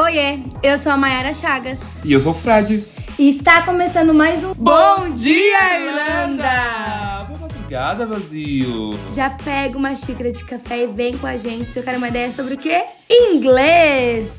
Oiê, eu sou a Mayara Chagas. E eu sou o Fred. E está começando mais um Bom Dia Irlanda! Madrugada, Brasil! Já pega uma xícara de café e vem com a gente trocar uma ideia sobre o quê? Inglês!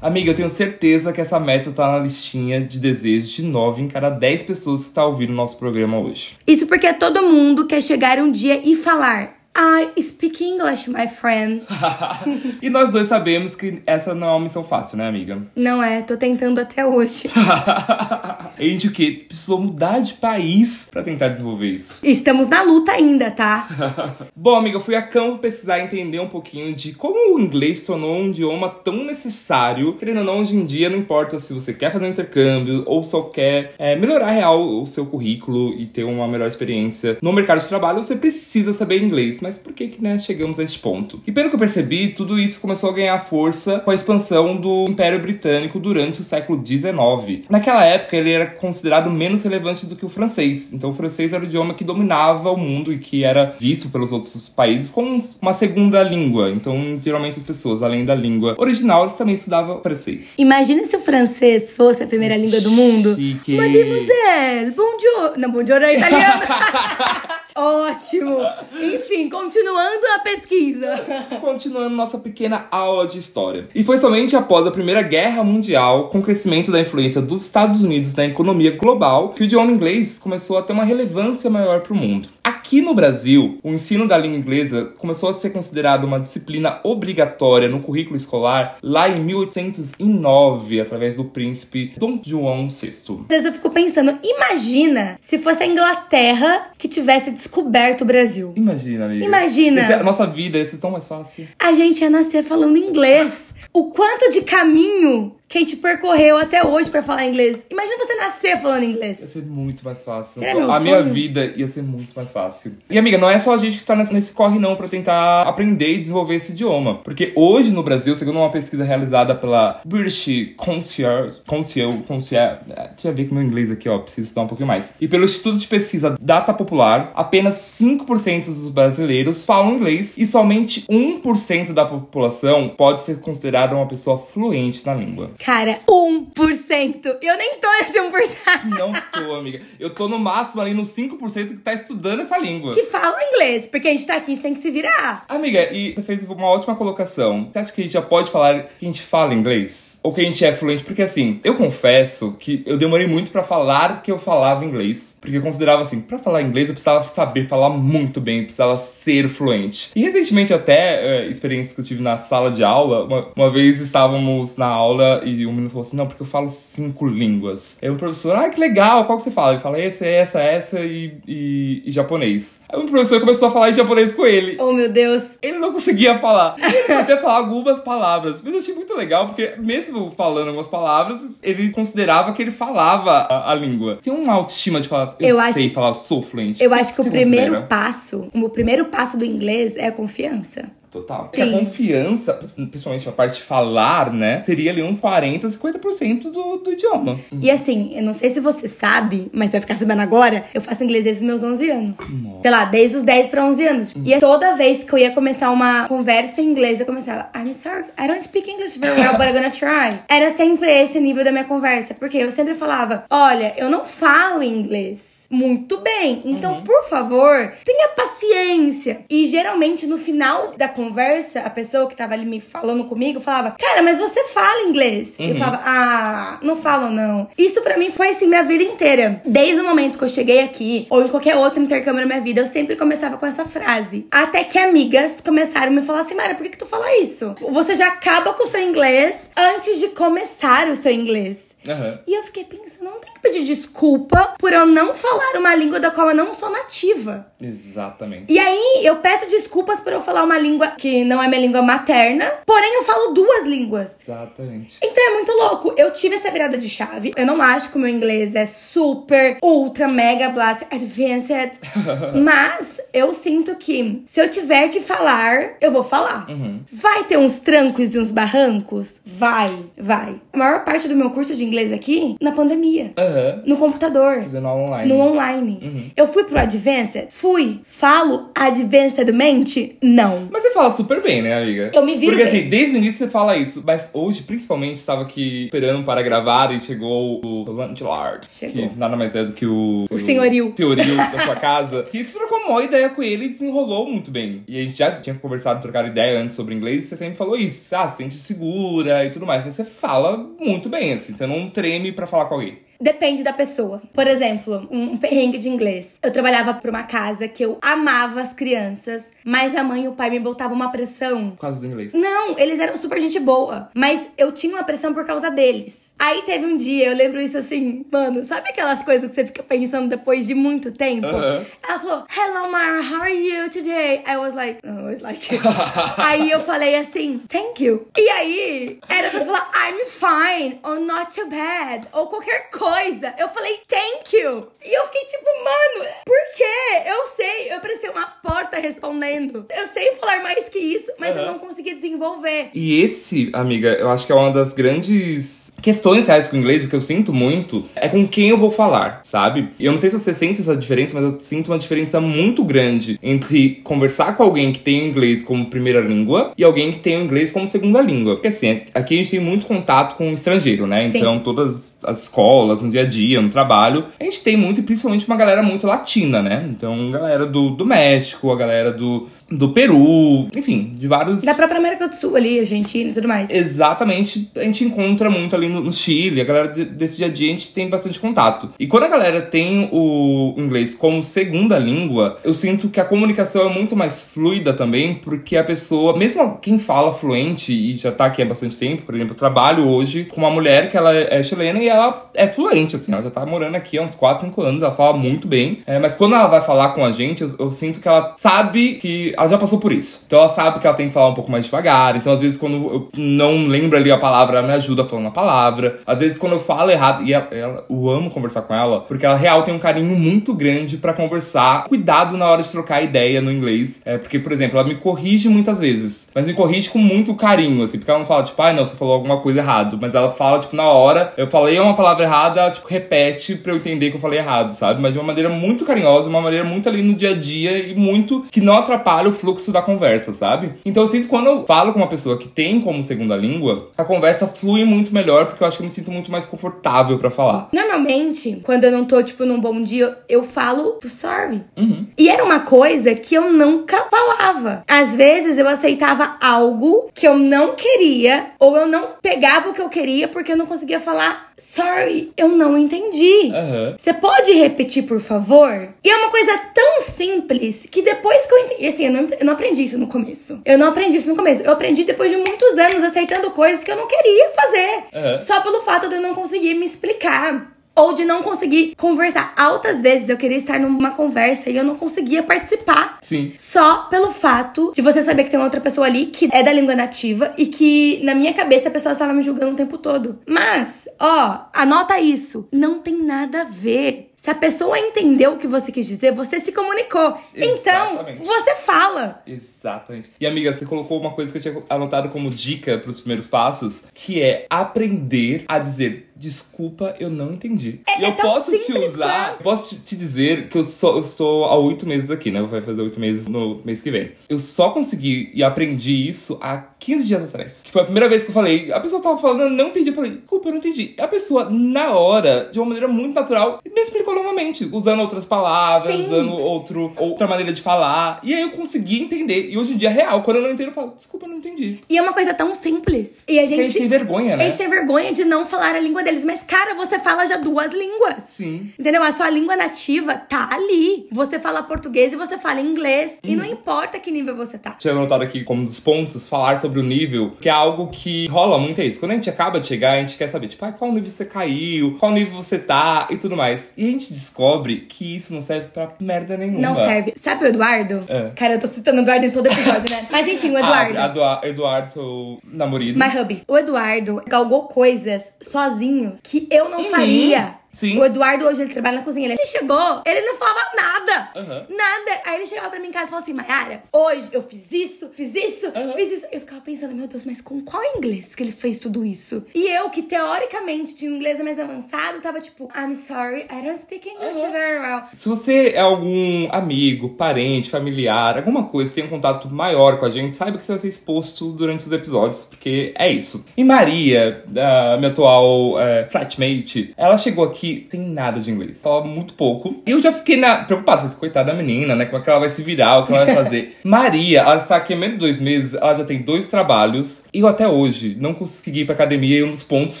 Amiga, eu tenho certeza que essa meta tá na listinha de desejos de 9 em cada 10 pessoas que está ouvindo o nosso programa hoje. Isso porque todo mundo quer chegar um dia e falar I speak English, my friend. e nós dois sabemos que essa não é uma missão fácil, né, amiga? Não é, tô tentando até hoje. a gente o quê? Precisou mudar de país para tentar desenvolver isso. Estamos na luta ainda, tá? Bom, amiga, eu fui a campo pesquisar e entender um pouquinho de como o inglês tornou um idioma tão necessário. Querendo ou não, hoje em dia, não importa se você quer fazer um intercâmbio ou só quer é, melhorar real o seu currículo e ter uma melhor experiência no mercado de trabalho, você precisa saber inglês mas por que que né, chegamos a este ponto? E pelo que eu percebi, tudo isso começou a ganhar força com a expansão do Império Britânico durante o século XIX. Naquela época, ele era considerado menos relevante do que o francês. Então, o francês era o idioma que dominava o mundo e que era visto pelos outros países como uma segunda língua. Então, geralmente as pessoas, além da língua original, eles também estudavam francês. Imagina se o francês fosse a primeira língua do mundo. Chique. Mademoiselle, bonjour. Não, bonjour é italiano. Ótimo! Enfim, continuando a pesquisa. Continuando nossa pequena aula de história. E foi somente após a Primeira Guerra Mundial, com o crescimento da influência dos Estados Unidos na economia global, que o idioma inglês começou a ter uma relevância maior para o mundo. Aqui no Brasil, o ensino da língua inglesa começou a ser considerado uma disciplina obrigatória no currículo escolar lá em 1809, através do príncipe Dom João VI. Às vezes eu fico pensando, imagina se fosse a Inglaterra que tivesse descoberto o Brasil. Imagina, amiga. Imagina. Esse- a nossa vida ia ser tão mais fácil. A gente ia nascer falando inglês. O quanto de caminho que a gente percorreu até hoje pra falar inglês. Imagina você nascer falando Ia inglês. ser muito mais fácil. Será meu a minha sonho? vida ia ser muito mais fácil. E amiga, não é só a gente que tá nesse, corre não pra tentar aprender e desenvolver esse idioma. Porque hoje no Brasil, segundo uma pesquisa realizada pela British Concierge, Concierge, Concierge, deixa eu ver que meu inglês aqui, ó, preciso estudar um pouquinho mais. E pelo Instituto de Pesquisa Data Popular, apenas 5% dos brasileiros falam inglês e somente 1% da população pode ser considerada uma pessoa fluente na língua. Cara, 1%. Eu nem tô nesse 1%. Não tô, amiga. Eu tô no máximo ali no 5% que tá estudando essa língua. Que fala inglês, porque a gente tá aqui, a gente tem que se virar. Amiga, e você fez uma ótima colocação. Você acha que a gente já pode falar que a gente fala inglês? Ou que a gente é fluente? Porque assim, eu confesso que eu demorei muito pra falar que eu falava inglês. Porque eu considerava assim, pra falar inglês eu precisava saber falar muito bem, eu precisava ser fluente. E recentemente até, é, experiências que eu tive na sala de aula, uma, uma vez estávamos na aula e um menino falou assim, não, porque eu falo cinco línguas. Aí o professor, ah, que legal, qual que você fala? Ele fala, essa, essa, essa e, e, e japonês. Aí o professor começou a falar em japonês com ele. Oh, meu Deus. Ele não conseguia falar. Ele sabia falar algumas palavras. Mas eu achei muito legal, porque mesmo falando algumas palavras, ele considerava que ele falava a, a língua. Tem uma autoestima de falar, eu, Eu sei acho- falar, eu sou fluente. Eu acho que o primeiro considera? passo, o primeiro passo do inglês é a confiança. Total. Porque a Sim. confiança, principalmente a parte de falar, né? Teria ali uns 40, 50% do, do idioma. E assim, eu não sei se você sabe, mas você vai ficar sabendo agora, eu faço inglês desde os meus 11 anos. Sei lá, desde os 10 pra 11 anos. E toda vez que eu ia começar uma conversa em inglês, eu começava, I'm sorry, I don't speak English very well, but I'm gonna try. Era sempre esse nível da minha conversa, porque eu sempre falava, olha, eu não falo inglês. Muito bem, então por favor, tenha paciência. E geralmente no final da conversa, a pessoa que tava ali me falando comigo falava: Cara, mas você fala inglês? E eu falava: Ah, não falo não. Isso pra mim foi assim minha vida inteira. Desde o momento que eu cheguei aqui, ou em qualquer outro intercâmbio na minha vida, eu sempre começava com essa frase. Até que amigas começaram a me falar assim: Mara, por que, que tu fala isso? Você já acaba com o seu inglês antes de começar o seu inglês. Aham. E eu fiquei pensando, não tem que pedir desculpa por eu não falar uma língua da qual eu não sou nativa. Exatamente. E aí, eu peço desculpas por eu falar uma língua que não é minha língua materna, porém eu falo duas línguas. Exatamente. Então é muito louco. Eu tive essa virada de chave. Eu não acho que o meu inglês é super, ultra, mega, blast, advanced. mas eu sinto que se eu tiver que falar, eu vou falar. Uhum. Vai ter uns trancos e uns barrancos? Vai, vai. A maior parte do meu curso de inglês aqui na pandemia. Aham. No computador. Fazendo aula online. No online. Uhum. Eu fui pro Advanced? Fui. Falo Advancedmente? Não. Mas você fala super bem, né, amiga? Eu me viro Porque bem. assim, desde o início você fala isso. Mas hoje, principalmente, estava aqui esperando para gravar e chegou o Landlord. Chegou. Que nada mais é do que o... O senhorio. senhorio da sua casa. E você trocou uma ideia com ele e desenrolou muito bem. E a gente já tinha conversado, trocado ideia antes sobre inglês e você sempre falou isso. Ah, se sente segura e tudo mais. Mas você fala muito bem, assim. Você não treme pra falar com alguém. Depende da pessoa. Por exemplo, um perrengue de inglês. Eu trabalhava pra uma casa que eu amava as crianças, mas a mãe e o pai me botavam uma pressão. Por causa do inglês. Não, eles eram super gente boa, mas eu tinha uma pressão por causa deles. Aí teve um dia, eu lembro isso assim, mano, sabe aquelas coisas que você fica pensando depois de muito tempo? Aham. Ela falou, Hello Mara, how are you today? I was like, I was like. aí eu falei assim, thank you. E aí era pra falar, I'm fine, or not too bad, ou qualquer coisa. Eu falei, thank you. E eu fiquei tipo, mano, por quê? Eu sei, eu parecia uma porta respondendo. Eu sei falar mais que isso, mas eu Aham. não conseguia desenvolver. E esse, amiga, eu acho que é uma das grandes questões reais com o inglês, o que eu sinto muito, é com quem eu vou falar, sabe? E eu não sei se você sente essa diferença, mas eu sinto uma diferença muito grande entre conversar com alguém que tem o inglês como primeira língua e alguém que tem o inglês como segunda língua. Porque assim, aqui a gente tem muito contato com o estrangeiro, né? Sim. Então todas as escolas, no dia a dia, no trabalho, a gente tem muito, e principalmente uma galera muito latina, né? Então, galera do, do México, a galera do, do Peru, enfim, de vários. Da própria América do Sul ali, Argentina e tudo mais. Exatamente, a gente encontra muito ali no, no Chile, a galera de- desse dia a dia a gente tem bastante contato. E quando a galera tem o inglês como segunda língua, eu sinto que a comunicação é muito mais fluida também, porque a pessoa, mesmo quem fala fluente e já tá aqui há bastante tempo, por exemplo, eu trabalho hoje com uma mulher que ela é chilena e ela é fluente, assim, ela já tá morando aqui há uns 4, 5 anos, ela fala muito bem, É, mas quando ela vai falar com a gente, eu, eu sinto que ela sabe que ela já passou por isso. Então ela sabe que ela tem que falar um pouco mais devagar, então às vezes quando eu não lembro ali a palavra, ela me ajuda falando a palavra. Às vezes quando eu falo errado, e ela, ela- eu amo conversar com ela, porque ela real tem um carinho muito grande pra conversar. Cuidado na hora de trocar ideia no inglês, é, porque, por exemplo, ela me corrige muitas vezes, mas me corrige com muito carinho, assim, porque ela não fala, tipo, ai, não, você falou alguma coisa errado, mas ela fala, tipo, na hora, eu falei uma palavra errada, tipo, repete pra eu entender que eu falei errado, sabe? Mas de uma maneira muito carinhosa, uma maneira muito ali no dia a dia e muito que não atrapalha o fluxo da conversa, sabe? Então eu sinto que quando eu falo com uma pessoa que tem como segunda língua, a conversa flui muito melhor, porque eu acho que eu me sinto muito mais confortável pra falar. Normalmente, quando eu não tô, tipo, num bom dia, eu falo sorry. Uhum. E era uma coisa que eu nunca falava. Às vezes eu aceitava algo que eu não queria, ou eu não pegava o que eu queria porque eu não conseguia falar sorry, eu não entendi. Aham. Você pode repetir, por favor? E é uma coisa tão simples que depois que eu entendi. Assim, eu não, eu não aprendi isso no começo. Eu não aprendi isso no começo. Eu aprendi depois de muitos anos aceitando coisas que eu não queria fazer. Aham. Só pelo fato de eu não conseguir me explicar. Ou de não conseguir conversar. Altas vezes eu queria estar numa conversa e eu não conseguia participar. Sim. Só pelo fato de você saber que tem outra pessoa ali que é da língua nativa e que, na minha cabeça, a pessoa estava me julgando o tempo todo. Mas, ó, anota isso. Não tem nada a ver. Se a pessoa entendeu o que você quis dizer, você se comunicou. Então, Exatamente. você fala. Exatamente. E amiga, você colocou uma coisa que eu tinha anotado como dica pros primeiros passos, que é aprender a dizer desculpa, eu não entendi. É- e é eu tão posso te usar, posso te, dizer que eu só eu estou há oito meses aqui, né? Vai fazer oito meses no mês que vem. Eu só consegui e aprendi isso há 15 dias atrás. Que foi a primeira vez que eu falei, a pessoa tava falando, eu não entendi. Eu falei, desculpa, eu não entendi. E a pessoa, na hora, de uma maneira muito natural, me explicou novamente, usando outras palavras, Sim. usando outro, outra maneira de falar. E aí eu consegui entender. E hoje em dia é real. Quando eu não entendo, eu falo, desculpa, eu não entendi. E é uma coisa tão simples. E a Porque a gente, gente tem vergonha, a né? gente tem vergonha de não falar a língua deles. Mas, cara, você fala já duas línguas. Sim. Entendeu? A sua língua nativa tá ali. Você fala português e você fala inglês. E Uhum. não importa que nível você tá. Tinha anotado aqui como um dos pontos falar sobre o nível, que é algo que rola muito é isso. Quando a gente acaba de chegar, a gente quer saber, tipo, ah, qual nível você caiu, qual nível você tá e tudo mais. E a gente descobre que isso não serve pra merda nenhuma. Não serve. Sabe o Eduardo? É. Cara, eu tô citando o Eduardo em todo episódio, né? Mas enfim, o Eduardo. Ah, Eduardo, Eduardo, seu namorado. My hubby. O Eduardo galgou coisas sozinho que eu não Uhum. faria. Sim. O Eduardo hoje, ele trabalha na cozinha. Ele chegou, ele não falava nada. Uhum. Nada. Aí ele chegava pra mim em casa e falava assim, Mayara, hoje eu fiz isso, fiz isso, Uhum. fiz isso. Eu ficava pensando, meu Deus, mas com qual inglês que ele fez tudo isso? E eu, que teoricamente tinha um inglês mais avançado, tava tipo, I'm sorry, I don't speak English Uhum. very well. Se você é algum amigo, parente, familiar, alguma coisa que tem um contato maior com a gente, saiba que você vai ser exposto durante os episódios, porque é isso. E Maria, a minha atual é, flatmate, ela chegou aqui sem nada de inglês. Fala muito pouco. E eu já fiquei na, preocupado. Falei, coitada da menina, né? Como é que ela vai se virar, o que ela vai fazer. Maria, ela está aqui há menos de dois meses, ela já tem dois trabalhos. E eu até hoje não consegui ir pra academia e um dos pontos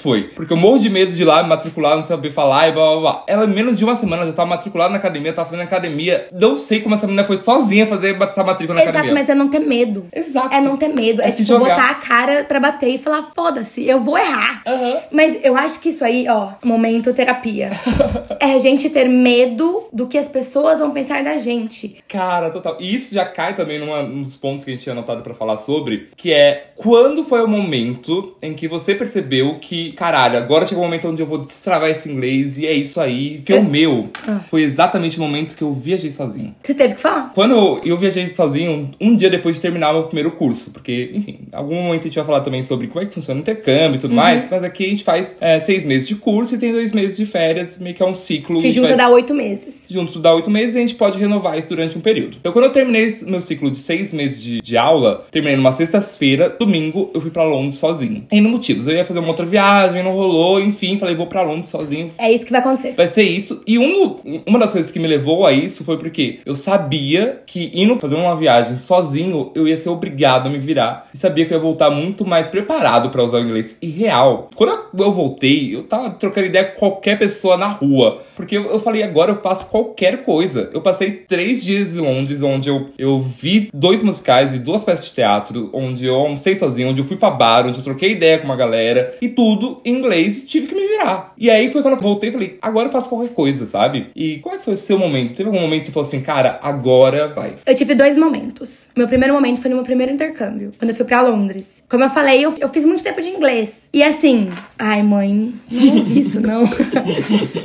foi. Porque eu morro de medo de ir lá me matricular, não saber falar e blá blá blá. Ela, menos de uma semana, já tava matriculada na academia, tava fazendo academia. Não sei como essa menina foi sozinha fazer a matrícula na Exato, academia. mas é não ter medo. Exato. É não ter medo. É, É tipo jogar. botar a cara pra bater e falar, foda-se, eu vou errar. Aham. Mas eu acho que isso aí, ó, momento terapia. É a gente ter medo do que as pessoas vão pensar da gente. Cara, total. E isso já cai também numa, num dos pontos que a gente tinha anotado pra falar sobre, que é quando foi o momento em que você percebeu que, caralho, agora chegou o momento onde eu vou destravar esse inglês e é isso aí, que é o meu. Foi exatamente o momento que eu viajei sozinho. Você teve que falar? Quando eu, eu viajei sozinho, um dia depois de terminar o meu primeiro curso, porque, enfim, em algum momento a gente vai falar também sobre como é que funciona o intercâmbio e tudo mais, mas aqui a gente faz é, seis meses de curso e tem dois meses de férias, meio que é um ciclo. Que junta faz- dá oito meses. junto dá oito meses e a gente pode renovar isso durante um período. Então, quando eu terminei meu ciclo de seis meses de, de aula, terminei numa sexta-feira, domingo eu fui pra Londres sozinho. Tem motivos, eu ia fazer uma outra viagem, não rolou, enfim, falei, vou pra Londres sozinho. É isso que vai acontecer. Vai ser isso. E um, uma das coisas que me levou a isso foi porque eu sabia que indo fazer uma viagem sozinho, eu ia ser obrigado a me virar. E sabia que eu ia voltar muito mais preparado pra usar o inglês. E real, quando eu voltei, eu tava trocando ideia com qualquer pessoa na rua. Porque eu, eu falei, agora eu faço qualquer coisa. Eu passei três dias em Londres, onde eu, eu vi dois musicais, vi duas peças de teatro, onde eu almocei sozinho, onde eu fui pra bar, onde eu troquei ideia com uma galera. E tudo em inglês, e tive que me virar. E aí foi quando eu voltei e falei, agora eu faço qualquer coisa, sabe? E qual é que foi o seu momento? Teve algum momento que você falou assim, cara, agora vai. Eu tive dois momentos. Meu primeiro momento foi no meu primeiro intercâmbio, quando eu fui pra Londres. Como eu falei, eu, eu fiz muito tempo de inglês. E assim, ai mãe, não ouvi isso não.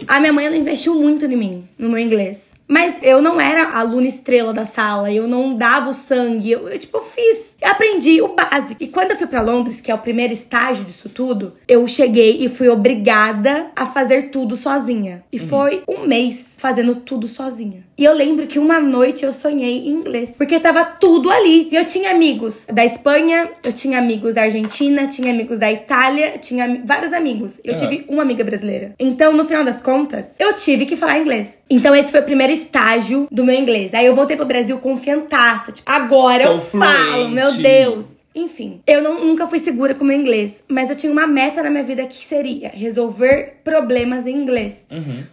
a minha mãe, ela investiu muito em mim, no meu inglês. Mas eu não era aluna estrela da sala, eu não dava o sangue, eu, eu, tipo, eu fiz. Eu aprendi o básico. E quando eu fui pra Londres, que é o primeiro estágio disso tudo, eu cheguei e fui obrigada a fazer tudo sozinha. E foi um mês fazendo tudo sozinha. E eu lembro que uma noite eu sonhei em inglês, porque tava tudo ali. E eu tinha amigos da Espanha, eu tinha amigos da Argentina, tinha amigos da Itália, tinha ami- vários amigos. Eu Ah. tive uma amiga brasileira. Então, no final das contas, eu tive que falar inglês. Então, esse foi o primeiro estágio do meu inglês. Aí eu voltei pro Brasil confiantaça. Tipo, agora eu Sou falo, meu fluente. Deus. Enfim, eu não- nunca fui segura com o meu inglês, mas eu tinha uma meta na minha vida que seria resolver problemas em inglês.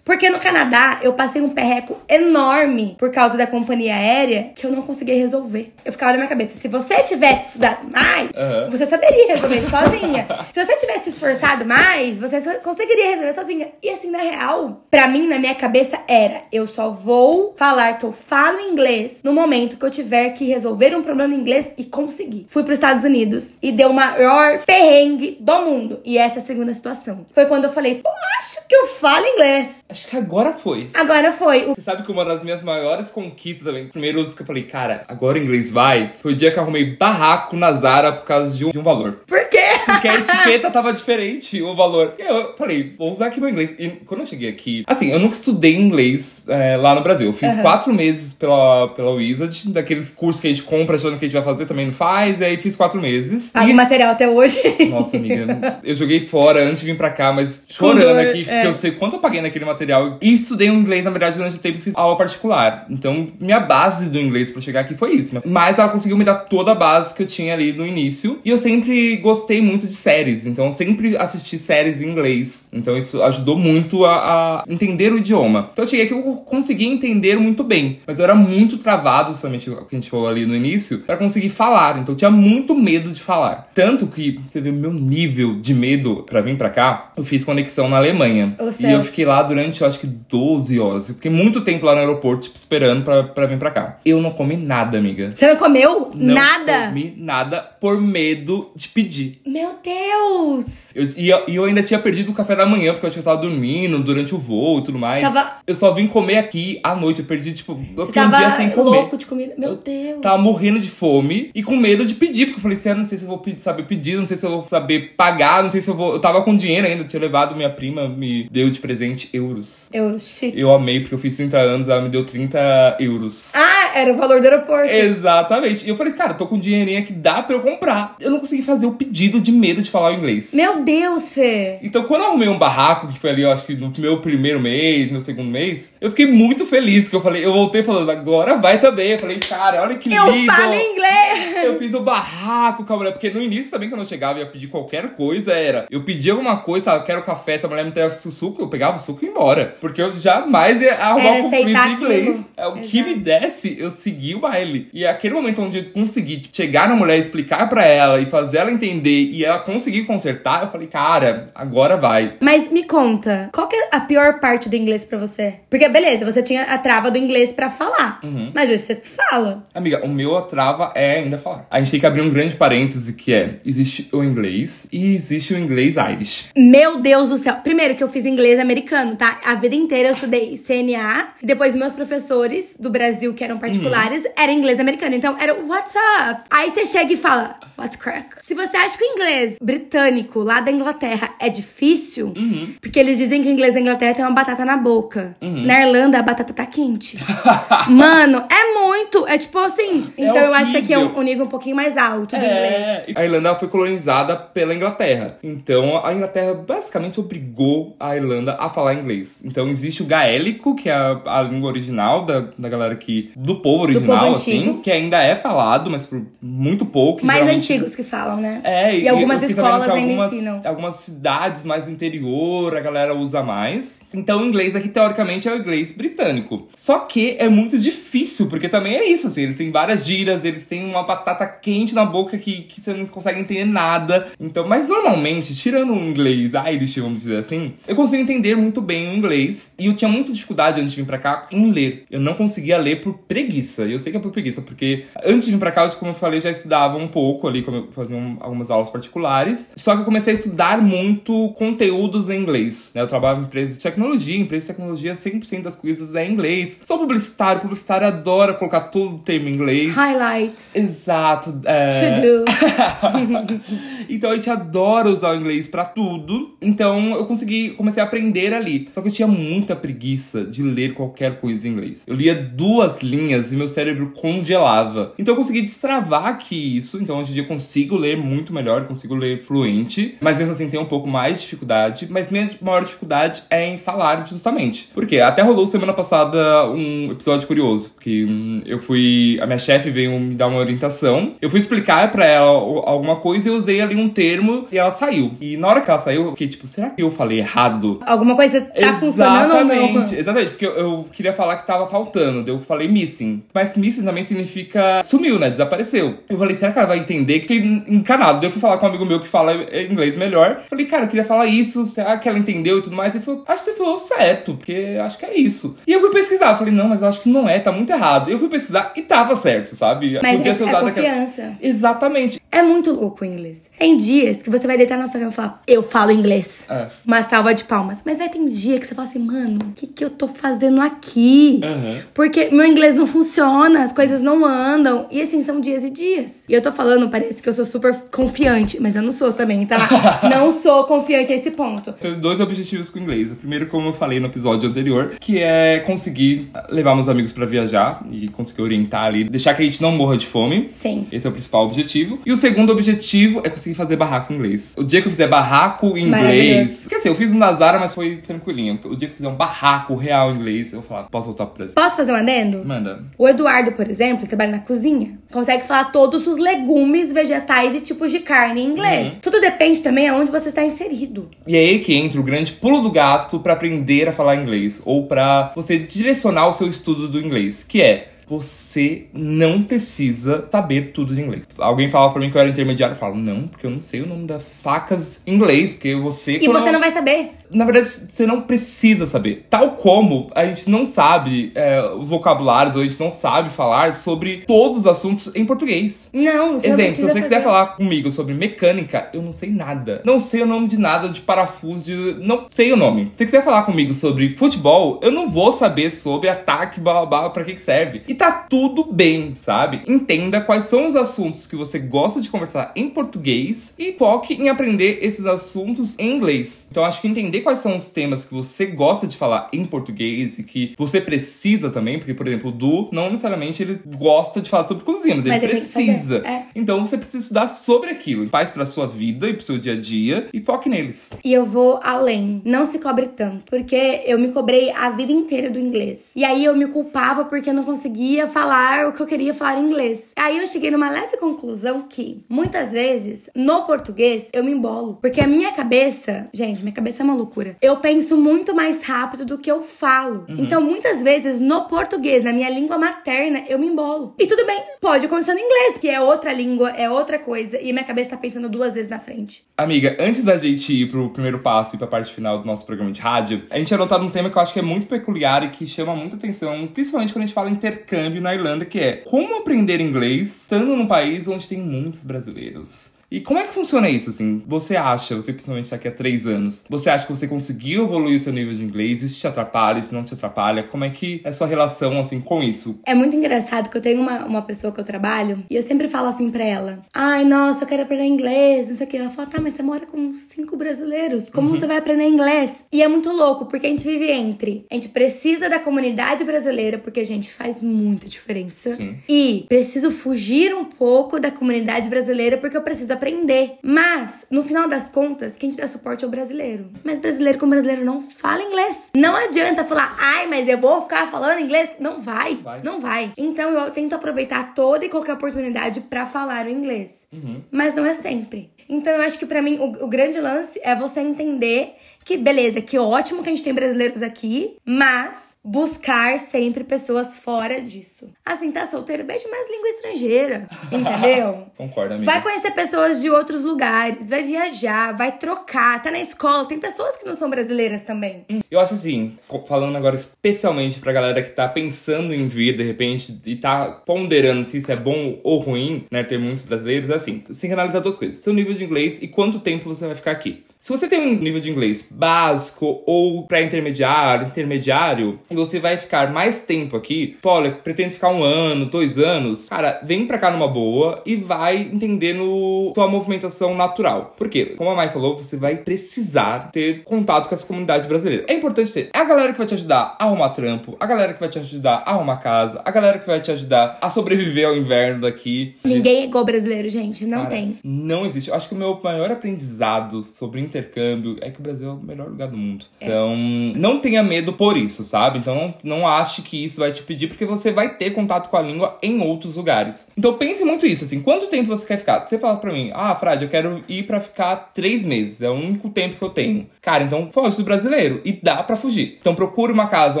Porque no Canadá eu passei um perreco enorme por causa da companhia aérea que eu não conseguia resolver. Eu ficava na minha cabeça, se você tivesse estudado mais, Aham. você saberia resolver sozinha. se você tivesse esforçado mais, você conseguiria resolver sozinha. E assim, na real, pra mim, na minha cabeça, era: eu só vou falar que eu falo inglês no momento que eu tiver que resolver um problema em inglês e conseguir. Fui pros Estados Unidos e deu o maior perrengue do mundo. E essa é a segunda situação. Foi quando eu falei: pô, acho que eu falo inglês. Acho que agora foi. Agora foi. O Você sabe que uma das minhas maiores conquistas também, primeiros que eu falei, cara, agora o inglês vai, foi o dia que eu arrumei barraco na Zara por causa de um, de um valor. Por quê? Porque a etiqueta tava diferente, o valor. E eu falei, vou usar aqui meu inglês. E quando eu cheguei aqui, assim, eu nunca estudei inglês é, lá no Brasil. Eu fiz Aham. quatro meses pela, pela Wizard, daqueles cursos que a gente compra achando que a gente vai fazer, também não faz. E aí fiz quatro meses. Pago E- material até hoje. Nossa, amiga, eu joguei fora antes de vir pra cá, mas chorando dor, aqui, porque é. eu sei quanto eu paguei naquele material. E estudei o inglês, na verdade, durante o tempo fiz aula particular. Então, minha base do inglês pra chegar aqui foi isso. Mas ela conseguiu me dar toda a base que eu tinha ali no início. E eu sempre gostei muito de séries, então eu sempre assisti séries em inglês. Então, isso ajudou muito a, a entender o idioma. Então, eu cheguei aqui eu consegui entender muito bem. Mas eu era muito travado, justamente o que a gente falou ali no início, pra conseguir falar. Então, eu tinha muito medo de falar. Tanto que, você vê o meu nível de medo pra vir pra cá, eu fiz conexão na Alemanha. Ô, e eu fiquei lá durante, eu acho que 12 horas. Eu fiquei muito tempo lá no aeroporto, tipo, esperando pra, pra vir pra cá. Eu não comi nada, amiga. Você não comeu Não nada? comi nada por medo de pedir. Meu Deus! Eu, e, eu, e eu ainda tinha perdido o café da manhã, porque eu tinha estado dormindo durante o voo e tudo mais. Tava- Eu só vim comer aqui à noite. Eu perdi, tipo, eu fiquei um dia sem comer. louco de comida. Meu Deus. Tava morrendo de fome e com medo de pedir, porque eu falei assim, ah, não sei se eu vou pedir, saber pedir, não sei se eu vou saber pagar, não sei se eu vou. Eu tava com dinheiro ainda, eu tinha levado, minha prima me deu de presente euros. Eu, chique. Eu amei, porque eu fiz 30 anos, ela me deu 30 euros. Ah, era o valor do aeroporto. Exatamente. E eu falei, cara, eu tô com um dinheirinho que dá pra eu comprar. Eu não consegui fazer o pedido de medo de falar o inglês. Meu Deus, Fê. Então, quando eu arrumei um barraco, que foi ali, eu acho que no meu primeiro mês, meu segundo mês, eu fiquei muito feliz, que eu falei, eu voltei falando, agora vai também. Eu falei, cara, olha que Eu lindo. falo inglês! Eu fiz o barraco com a mulher, porque no início também, quando eu chegava e ia pedir qualquer coisa, era. Eu pedia alguma coisa, sabe, eu quero café, se a mulher me o suco, eu pegava o suco e ia embora. Porque eu jamais ia arrumar um conflito em inglês. É, o que me desse, eu segui o baile. E aquele momento onde eu consegui chegar na mulher, explicar pra ela e fazer ela entender e ela conseguir consertar, eu falei, cara, agora vai. Mas me conta, qual que é a pior parte do inglês pra você? Porque, beleza, você tinha a trava do inglês pra falar. Uhum. Mas hoje você fala. Amiga, o meu a trava é ainda falar. A gente tem que abrir um grande parêntese que é: existe o inglês e existe o inglês Irish. Meu Deus do céu. Primeiro que eu fiz inglês americano, tá? A vida inteira eu estudei CNA. Depois meus professores do Brasil, que eram particulares, era inglês americano. Então era what's up? Aí você chega e fala, what's crack? Se você acha que o inglês britânico lá da Inglaterra é difícil, porque eles dizem que o inglês da Inglaterra tem uma batata na boca. Na Irlanda, a batata tá quente. Mano, é muito. É tipo assim. Então eu acho que é um, um nível um pouquinho mais alto do inglês. É, a Irlanda foi colonizada pela Inglaterra. Então a Inglaterra basicamente obrigou a Irlanda a falar inglês. Então existe o gaélico, que é a, a língua original da, da galera que. do povo original, povo assim, que ainda é falado, mas por muito pouco. Mais geralmente- antigos que falam, né? É, e algumas fiquei sabendo escolas ainda algumas, ensinam. Algumas cidades mais do interior, a galera usa mais. Então o inglês aqui, teoricamente, é o inglês britânico. Só que é muito difícil, porque também é isso, assim, eles têm várias gírias, eles têm uma batata quente na boca que, que você não consegue entender nada. Então, mas normalmente, tirando o inglês Irish, vamos dizer assim, eu consigo entender muito bem o inglês. E eu tinha muita dificuldade antes de vir pra cá em ler. Eu não conseguia ler por preguiça. E eu sei que é por preguiça, porque antes de vir pra cá, como eu falei, já estudava um pouco ali, como eu fazia um- algumas aulas particulares. Só que eu comecei a estudar muito conteúdos em inglês. né? Eu trabalhava em empresas de tecnologia, em empresa de tecnologia, 100% das coisas é em inglês. Sou publicitário, publicitário adora colocar todo o termo em inglês. Highlights. Exato. É... To do. então a gente adora usar o inglês pra tudo. Então eu consegui, comecei a aprender ali. Só que eu tinha muita preguiça de ler qualquer coisa em inglês. Eu lia duas linhas e meu cérebro congelava. Então eu consegui destravar aqui isso. Então hoje em dia eu consigo ler muito melhor, consigo ler fluente. Mas mesmo assim tem um pouco mais de dificuldade. Mas minha maior dificuldade é em falar justamente. Porque até rolou semana passada um episódio curioso. Que hum, eu fui. A minha chefe veio me dar uma orientação. Eu fui explicar pra ela alguma coisa e eu usei ali um termo e ela saiu. E na hora que ela saiu, eu fiquei tipo, será que eu falei errado? Alguma coisa tá funcionando ou não? Exatamente, exatamente, porque eu, eu queria falar que tava faltando, eu falei missing. Mas missing também significa sumiu, né? Desapareceu. Eu falei, será que ela vai entender? Fiquei encanado. Daí eu fui falar com um amigo meu que fala inglês melhor. Falei, cara, eu queria falar isso, será que ela entendeu e tudo mais? Ele falou, acho que você falou certo, porque acho que é isso. E eu fui pesquisar, falei, não, mas eu acho que não é, tá muito errado. Eu fui pesquisar e tava certo, sabe? Mas Podia é, ser usado aquela- confiança. Exatamente. É muito louco o inglês. Tem dias que você vai deitar na sua cama e falar, eu falo inglês. É. Uma salva de palmas. Mas vai ter dia que você fala assim, mano, o que, que eu tô fazendo aqui? Aham. Porque meu inglês não funciona, as coisas não andam. E assim, são dias e dias. E eu tô falando, parece que eu sou super confiante, mas eu não sou também, tá? não sou confiante a esse ponto. Tenho dois objetivos com o inglês. O primeiro, como eu falei no episódio anterior, que é conseguir levar meus amigos pra viajar e conseguir orientar ali, deixar que a gente não morra de fome. Sim. Esse é o principal objetivo. E o segundo objetivo é conseguir fazer barraco em inglês. O dia que eu fizer barraco em inglês. Porque assim, eu fiz um na Zara, mas foi tranquilinho. O dia que eu fizer um barraco real em inglês, eu vou falar, posso voltar pro Brasil? Posso fazer um adendo? Manda. O Eduardo, por exemplo, trabalha na cozinha. Consegue falar todos os legumes, vegetais e tipos de carne em inglês. Tudo depende também aonde você está inserido. E é aí que entra o grande pulo do gato pra aprender a falar inglês. Ou pra você direcionar o seu estudo do inglês. Que é, você não precisa saber tudo de inglês. Alguém fala pra mim que eu era intermediário, eu falo, não, porque eu não sei o nome das facas em inglês, porque você... E você não vai saber. Na verdade, você não precisa saber. Tal como a gente não sabe é, os vocabulários, ou a gente não sabe falar sobre todos os assuntos em português. Não, você Exemplo, não se você quiser fazer. falar comigo sobre mecânica, eu não sei nada. Não sei o nome de nada, de parafuso, de. Não sei o nome. Se você quiser falar comigo sobre futebol, eu não vou saber sobre ataque, blá blá blá, pra que que serve. E tá tudo bem, sabe? Entenda quais são os assuntos que você gosta de conversar em português e foque em aprender esses assuntos em inglês. Então acho que entender quais são os temas que você gosta de falar em português e que você precisa também, porque, por exemplo, o Du não necessariamente ele gosta de falar sobre cozinha, mas, Mas ele precisa. é. Então você precisa estudar sobre aquilo. Faz pra sua vida e pro seu dia a dia e foque neles. E eu vou além. Não se cobre tanto. Porque eu me cobrei a vida inteira do inglês. E aí eu me culpava porque eu não conseguia falar o que eu queria falar em inglês. Aí eu cheguei numa leve conclusão que, muitas vezes, no português, eu me embolo. Porque a minha cabeça, gente, minha cabeça é uma loucura. Eu penso muito mais rápido do que eu falo. Então, muitas vezes, no português, na minha língua materna, eu me embolo. E tudo bem, pode acontecer no inglês, que é outra língua, é outra coisa. E minha cabeça tá pensando duas vezes na frente. Amiga, antes da gente ir pro primeiro passo e pra parte final do nosso programa de rádio, a gente anotado um tema que eu acho que é muito peculiar e que chama muita atenção, principalmente quando a gente fala intercâmbio na Irlanda, que é como aprender inglês estando num país onde tem muitos brasileiros. E como é que funciona isso, assim? Você acha, você principalmente aqui há três anos, você acha que você conseguiu evoluir o seu nível de inglês? Isso te atrapalha, isso não te atrapalha? Como é que é a sua relação, assim, com isso? É muito engraçado que eu tenho uma, uma pessoa que eu trabalho e eu sempre falo assim pra ela: Ai, nossa, eu quero aprender inglês, não sei o que. Ela fala: Tá, mas você mora com cinco brasileiros, como você vai aprender inglês? E é muito louco, porque a gente vive entre. A gente precisa da comunidade brasileira, porque a gente faz muita diferença. Sim. E preciso fugir um pouco da comunidade brasileira, porque eu preciso aprender. Mas, no final das contas, quem te dá suporte é o brasileiro. Mas brasileiro com brasileiro não fala inglês. Não adianta falar, ai, mas eu vou ficar falando inglês. Não vai. Vai. Não vai. Então eu tento aproveitar toda e qualquer oportunidade pra falar o inglês. Uhum. Mas não é sempre. Então eu acho que pra mim o, o grande lance é você entender que, beleza, que ótimo que a gente tem brasileiros aqui, mas buscar sempre pessoas fora disso. Assim, tá solteiro, beije mais língua estrangeira, entendeu? Concordo, amiga. Vai conhecer pessoas de outros lugares, vai viajar, vai trocar, tá na escola. Tem pessoas que não são brasileiras também. Eu acho assim, falando agora especialmente pra galera que tá pensando em vir de repente e tá ponderando se isso é bom ou ruim, né, ter muitos brasileiros, assim, você tem que analisar duas coisas: seu nível de inglês e quanto tempo você vai ficar aqui. Se você tem um nível de inglês básico ou pré-intermediário, intermediário, e você vai ficar mais tempo aqui, pô, olha, pretendo ficar um ano, dois anos, cara, vem pra cá numa boa e vai entendendo sua movimentação natural. Por quê? Como a Mai falou, você vai precisar ter contato com essa comunidade brasileira. É importante ter. É a galera que vai te ajudar a arrumar trampo, a galera que vai te ajudar a arrumar casa, a galera que vai te ajudar a sobreviver ao inverno daqui. Ninguém é igual brasileiro, gente. Não Cara, tem. Não existe. Eu acho que o meu maior aprendizado sobre intercâmbio é que o Brasil é o melhor lugar do mundo. É. Então, não tenha medo por isso, sabe? Então, não, não ache que isso vai te pedir, porque você vai ter contato com a língua em outros lugares. Então, pense muito isso, assim. Quanto tempo você quer ficar? Se você fala pra mim, ah, Frade, eu quero ir pra ficar três meses. É o único tempo que eu tenho. Cara, então foge do brasileiro. E dá pra fugir. Então, procure uma casa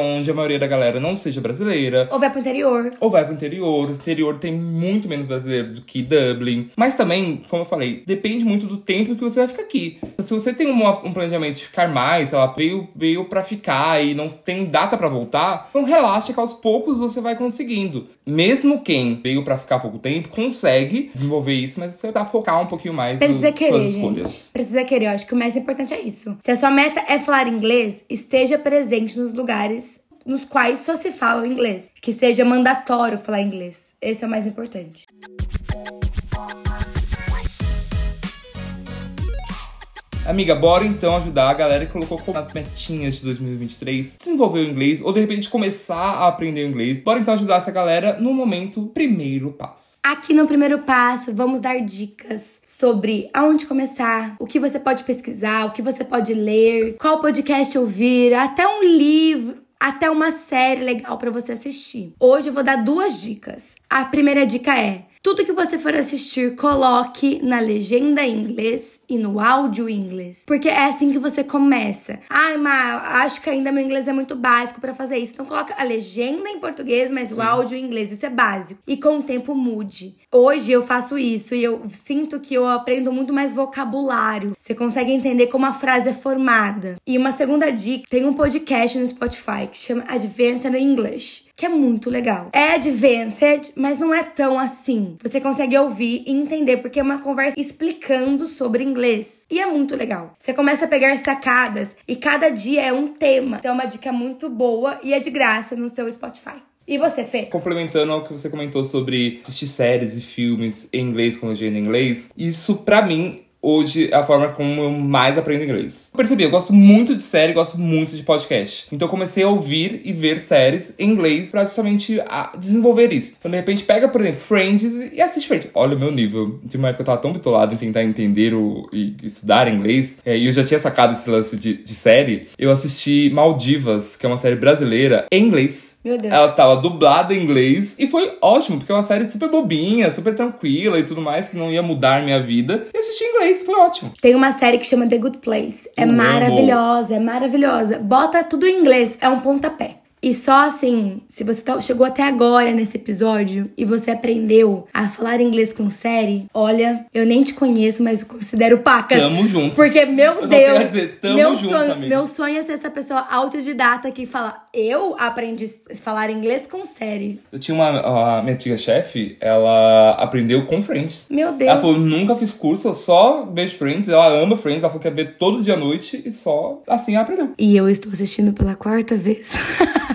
onde a maioria da galera não seja brasileira. Ou vai pro interior. Ou vai pro interior. O interior tem muito menos brasileiro do que Dublin. Mas também, como eu falei, depende muito do tempo que você vai ficar aqui. Se você tem uma- um planejamento de ficar mais, sei lá, veio, veio pra ficar e não tem data pra voltar, então relaxa que aos poucos você vai conseguindo. Mesmo quem veio pra ficar pouco tempo, consegue desenvolver isso, mas você tá focar um pouquinho mais Precisa nas querer, suas gente. escolhas. Precisa querer. Eu acho que o mais importante é isso. Se a sua meta é falar inglês, esteja presente nos lugares nos quais só se fala o inglês. Que seja mandatório falar inglês. Esse é o mais importante. Amiga, bora então ajudar a galera que colocou como as metinhas de 2023 desenvolver o inglês ou de repente começar a aprender o inglês. Bora então ajudar essa galera no momento primeiro passo. Aqui no primeiro passo, vamos dar dicas sobre aonde começar, o que você pode pesquisar, o que você pode ler, qual podcast ouvir, até um livro, até uma série legal pra você assistir. Hoje eu vou dar duas dicas. A primeira dica é: Tudo que você for assistir, coloque na legenda em inglês e no áudio em inglês. Porque é assim que você começa. Ai, mas acho que ainda meu inglês é muito básico para fazer isso. Então coloca a legenda em português, mas Sim. o áudio em inglês. Isso é básico. E com o tempo mude. Hoje eu faço isso e eu sinto que eu aprendo muito mais vocabulário. Você consegue entender como a frase é formada. E uma segunda dica, tem um podcast no Spotify que chama Advanced English que é muito legal. É advanced, mas não é tão assim. Você consegue ouvir e entender, porque é uma conversa explicando sobre inglês. E é muito legal. Você começa a pegar sacadas e cada dia é um tema. Então é uma dica muito boa e é de graça no seu Spotify. E você, Fê? Complementando ao que você comentou sobre assistir séries e filmes em inglês com legenda em inglês, isso para mim hoje é a forma como eu mais aprendo inglês. Eu percebi, eu gosto muito de série, gosto muito de podcast. Então eu comecei a ouvir e ver séries em inglês pra justamente desenvolver isso. Então de repente pega, por exemplo, Friends e assiste Friends. Olha o meu nível. De uma época eu tava tão bitolado em tentar entender o, e estudar inglês, é, e eu já tinha sacado esse lance de, de série. Eu assisti Maldivas, que é uma série brasileira, em inglês. Meu Deus. Ela tava dublada em inglês e foi ótimo, porque é uma série super bobinha, super tranquila e tudo mais, que não ia mudar minha vida. E assisti em inglês, foi ótimo. Tem uma série que chama The Good Place. É maravilhosa, é maravilhosa. Bota tudo em inglês, é um pontapé. E só assim, se você tá, chegou até agora nesse episódio e você aprendeu a falar inglês com série, olha, eu nem te conheço, mas considero pacas. Tamo juntos. Porque, meu eu Deus, dizer, meu, junto, sonho, meu sonho é ser essa pessoa autodidata que fala, eu aprendi a falar inglês com série. Eu tinha uma, a minha antiga chefe, ela aprendeu com Friends. Meu Deus. Ela falou, nunca fiz curso, eu só vejo Friends, ela ama Friends, ela falou que quer ver todo dia à noite e só assim ela aprendeu. E eu estou assistindo pela quarta vez.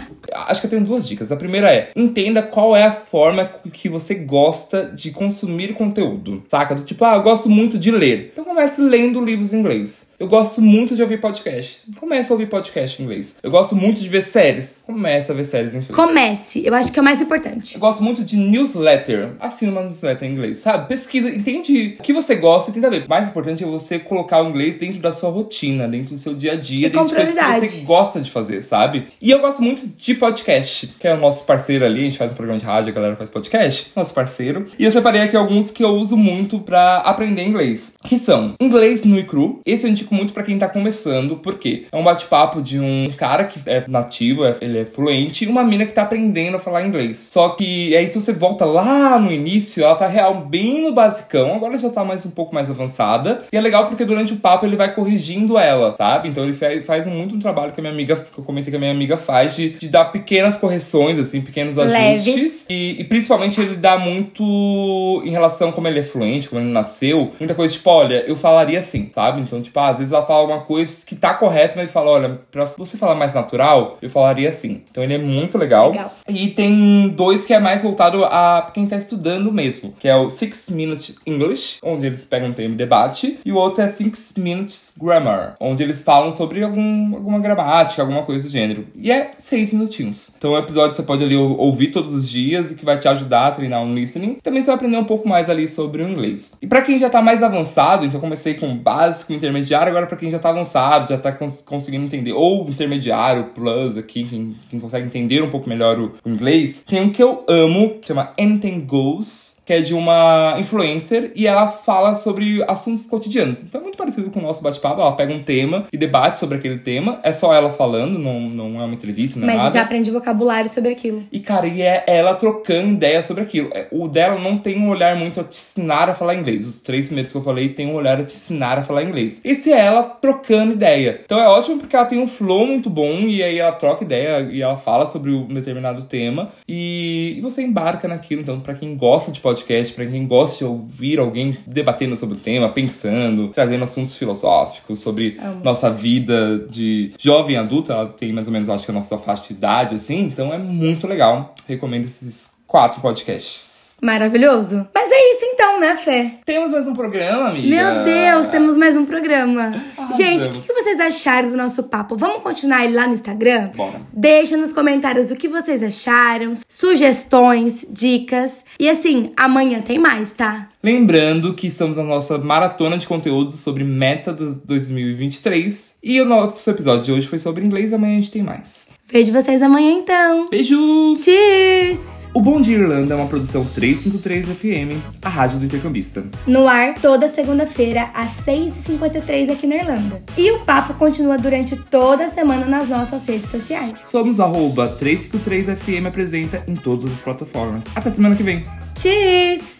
acho que eu tenho duas dicas. A primeira é: entenda qual é a forma que você gosta de consumir conteúdo. Saca? Do tipo, ah, eu gosto muito de ler. Então comece lendo livros em inglês. Eu gosto muito de ouvir podcast. Comece a ouvir podcast em inglês. Eu gosto muito de ver séries. Comece a ver séries em inglês. Comece. Eu acho que é o mais importante. Eu gosto muito de newsletter. Assina uma newsletter em inglês, sabe? Pesquisa, entende o que você gosta e tenta ver. O mais importante é você colocar o inglês dentro da sua rotina, dentro do seu dia a dia, e dentro de coisas que você gosta de fazer, sabe? E eu gosto muito de podcast, que é o nosso parceiro ali. A gente faz um programa de rádio, a galera faz podcast. Nosso parceiro. E eu separei aqui alguns que eu uso muito para aprender inglês. Que são Inglês no e cru. Esse é um indico muito para quem tá começando, porque é um bate-papo de um cara que é nativo, é, ele é fluente, e uma mina que tá aprendendo a falar inglês. Só que aí se você volta lá no início, ela tá real bem no basicão, agora já tá mais um pouco mais avançada. E é legal porque durante o papo ele vai corrigindo ela, sabe? Então ele faz muito um trabalho que a minha amiga, que eu comentei que a minha amiga faz, de, de dar pequenas correções, assim, pequenos ajustes. E, e, principalmente ele dá muito em relação a como ele é fluente, como ele nasceu, muita coisa tipo, olha, eu falaria assim, sabe? Então, tipo, ah, às vezes ela fala uma coisa que tá correta, mas ele fala: olha, pra você falar mais natural, eu falaria assim. Então ele é muito legal. legal. E tem dois que é mais voltado a quem tá estudando mesmo, que é o Six Minutes English, onde eles pegam um tema e debate, e o outro é Six Minutes Grammar, onde eles falam sobre algum, alguma gramática, alguma coisa do gênero. E é seis minutinhos. Então o episódio você pode ali ouvir todos os dias e que vai te ajudar a treinar um listening. Também você vai aprender um pouco mais ali sobre o inglês. E para quem já tá mais avançado, então comecei com básico, intermediário, agora para quem já tá avançado, já tá cons conseguindo entender, ou intermediário, plus aqui, quem, quem consegue entender um pouco melhor o, o inglês, tem um que eu amo, que chama Anything Goes que é de uma influencer e ela fala sobre assuntos cotidianos. Então é muito parecido com o nosso bate-papo. Ela pega um tema e debate sobre aquele tema. É só ela falando, não, não é uma entrevista, não é Mas nada. já aprendi vocabulário sobre aquilo. E, cara, e é ela trocando ideias sobre aquilo. É, o dela não tem um olhar muito a te ensinar a falar inglês. Os três primeiros que eu falei tem um olhar a te ensinar a falar inglês. Esse é ela trocando ideia. Então é ótimo porque ela tem um flow muito bom e aí ela troca ideia e ela fala sobre um determinado tema e, e você embarca naquilo. Então, para quem gosta de podcast, podcast para quem gosta de ouvir alguém debatendo sobre o tema, pensando, trazendo assuntos filosóficos sobre Amo. nossa vida de jovem adulta. Ela tem mais ou menos, acho que a nossa faixa de idade, assim. Então é muito legal. Recomendo esses quatro podcasts. Maravilhoso. Mas é isso então, né, Fê? Temos mais um programa, amiga. Meu Deus, temos mais um programa. Ah, Gente, o que, que, vocês acharam do nosso papo? Vamos continuar ele lá no Instagram? Bora. Deixa nos comentários o que vocês acharam, sugestões, dicas. E assim, amanhã tem mais, tá? Lembrando que estamos na nossa maratona de conteúdo sobre meta dos 2023. E o nosso episódio de hoje foi sobre inglês, amanhã a gente tem mais. Vejo vocês amanhã então. Beijo! Cheers! O Bom Dia Irlanda é uma produção 353 FM, a rádio do intercambista. No ar, toda segunda-feira, às 6h53 aqui na Irlanda. E o papo continua durante toda a semana nas nossas redes sociais. Somos arroba 353FM apresenta em todas as plataformas. Até semana que vem. Cheers!